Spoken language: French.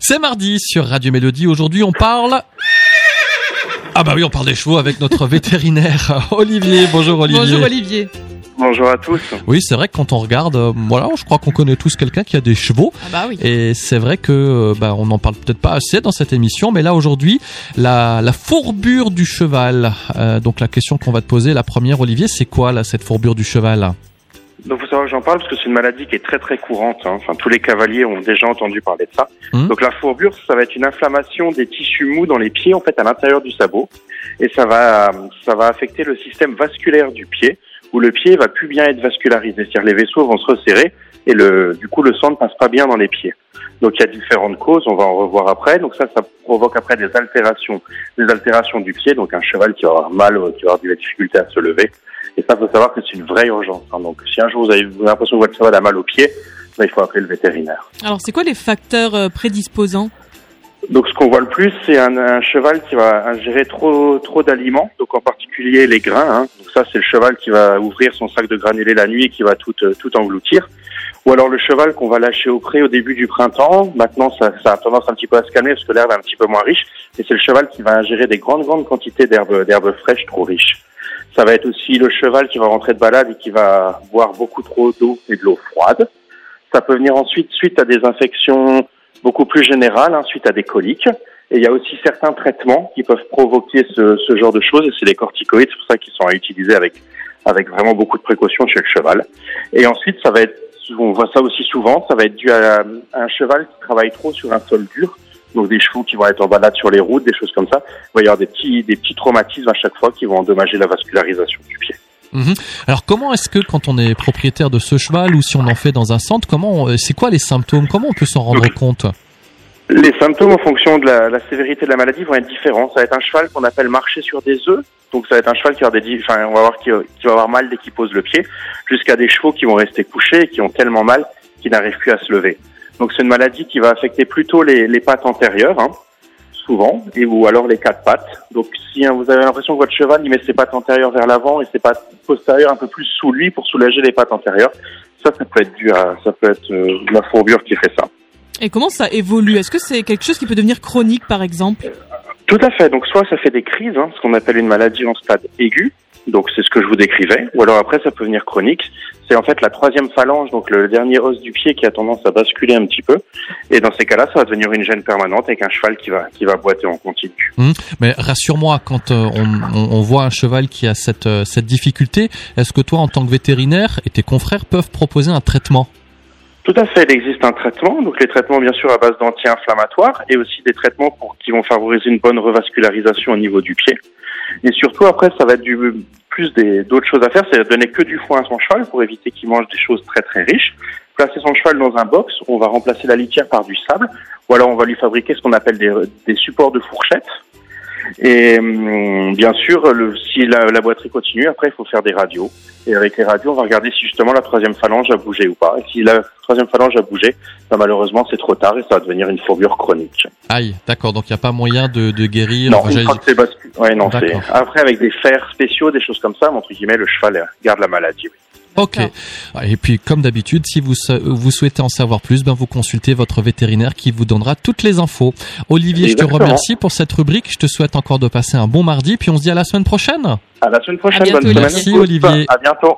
C'est mardi sur Radio Mélodie. Aujourd'hui, on parle. Ah bah oui, on parle des chevaux avec notre vétérinaire Olivier. Bonjour Olivier. Bonjour Olivier. Bonjour à tous. Oui, c'est vrai que quand on regarde, euh, voilà, je crois qu'on connaît tous quelqu'un qui a des chevaux. Ah bah oui. Et c'est vrai que euh, bah, on n'en parle peut-être pas assez dans cette émission, mais là aujourd'hui, la, la fourbure du cheval. Euh, donc la question qu'on va te poser, la première, Olivier, c'est quoi là cette fourbure du cheval? Donc faut savoir que j'en parle parce que c'est une maladie qui est très très courante. hein. Enfin tous les cavaliers ont déjà entendu parler de ça. Mhm. Donc la fourbure, ça va être une inflammation des tissus mous dans les pieds en fait à l'intérieur du sabot et ça va ça va affecter le système vasculaire du pied où le pied va plus bien être vascularisé, c'est-à-dire les vaisseaux vont se resserrer et le du coup le sang ne passe pas bien dans les pieds. Donc il y a différentes causes, on va en revoir après. Donc ça, ça provoque après des altérations, des altérations du pied. Donc un cheval qui avoir mal, euh, qui avoir de la difficulté à se lever. Et ça, faut savoir que c'est une vraie urgence. hein. Donc si un jour vous avez, vous avez l'impression que votre cheval a mal au pied, ben, il faut appeler le vétérinaire. Alors c'est quoi les facteurs euh, prédisposants? Donc ce qu'on voit le plus, c'est un, un cheval qui va ingérer trop trop d'aliments, donc en particulier les grains. hein. Donc ça, c'est le cheval qui va ouvrir son sac de granulés la nuit et qui va tout euh, tout engloutir. Ou alors le cheval qu'on va lâcher au pré au début du printemps. Maintenant, ça, ça a tendance un petit peu à se calmer parce que l'herbe est un petit peu moins riche. Et c'est le cheval qui va ingérer des grandes grandes quantités d'herbes d'herbes fraîches trop riches. Ça va être aussi le cheval qui va rentrer de balade et qui va boire beaucoup trop d'eau et de l'eau froide. Ça peut venir ensuite suite à des infections beaucoup plus générales, hein, suite à des coliques. Et il y a aussi certains traitements qui peuvent provoquer ce, ce genre de choses, et c'est les corticoïdes, c'est pour ça qu'ils sont à utiliser avec, avec vraiment beaucoup de précautions chez le cheval. Et ensuite, ça va être, on voit ça aussi souvent, ça va être dû à, à un cheval qui travaille trop sur un sol dur, donc des chevaux qui vont être en balade sur les routes, des choses comme ça. Il va y avoir des petits, des petits traumatismes à chaque fois qui vont endommager la vascularisation du pied. Mhm. Alors comment est-ce que quand on est propriétaire de ce cheval ou si on en fait dans un centre, comment, on- c'est quoi les symptômes? Comment on peut s'en rendre compte? Les symptômes en fonction de la, la sévérité de la maladie vont être différents. Ça va être un cheval qu'on appelle marcher sur des œufs. Donc ça va être un cheval qui va des, enfin, on va qui, qui va avoir mal dès qu'il pose le pied, jusqu'à des chevaux qui vont rester couchés et qui ont tellement mal qu'ils n'arrivent plus à se lever. Donc c'est une maladie qui va affecter plutôt les, les pattes antérieures, hein, souvent, et ou alors les quatre pattes. Donc si hein, vous avez l'impression que votre cheval il met ses pattes antérieures vers l'avant et ses pattes postérieures un peu plus sous lui pour soulager les pattes antérieures, ça ça peut être dû à ça peut être euh, la fourbure qui fait ça. Et comment ça évolue? Est-ce que c'est quelque chose qui peut devenir chronique par exemple? Tout à fait. Donc soit ça fait des crises, hein, ce qu'on appelle une maladie en stade aigu. Donc c'est ce que je vous décrivais. Ou alors après ça peut venir chronique. C'est en fait la troisième phalange, donc le dernier os du pied qui a tendance à basculer un petit peu. Et dans ces cas-là, ça va devenir une gêne permanente avec un cheval qui va qui va boiter en continu. Mais rassure-moi, quand euh, on, on- on voit un cheval qui a cette, euh, cette difficulté, est-ce que toi, en tant que vétérinaire et tes confrères peuvent proposer un traitement? Tout à fait, il existe un traitement, donc les traitements bien sûr à base d'anti-inflammatoires et aussi des traitements pour, qui vont favoriser une bonne revascularisation au niveau du pied. Et surtout après, ça va être du, plus d'autres choses à faire, c'est donner que du foin à son cheval pour éviter qu'il mange des choses très très riches. Placer son cheval dans un box, on va remplacer la litière par du sable, ou alors on va lui fabriquer ce qu'on appelle des, des supports de fourchette. Et hum, bien sûr, le, si la, la boiterie continue, après il faut faire des radios. Et avec les radios, on va regarder si justement la troisième phalange a bougé ou pas. Et si la troisième phalange a bougé, ben, malheureusement c'est trop tard et ça va devenir une fourbure chronique. Aïe, d'accord, donc il n'y a pas moyen de, de guérir. Non, enfin, une j'allais fois que c'est basculé. Ouais, non, c'est après avec des fers spéciaux, des choses comme ça, entre guillemets, le cheval garde la maladie. oui. Ok. Et puis, comme d'habitude, si vous, souhaitez en savoir plus, ben vous consultez votre vétérinaire qui vous donnera toutes les infos. Olivier, je te remercie pour cette rubrique. Je te souhaite encore de passer un bon mardi. Puis on se dit à la semaine prochaine. À la semaine prochaine. À bientôt, bonne semaine. Merci. Olivier. À bientôt.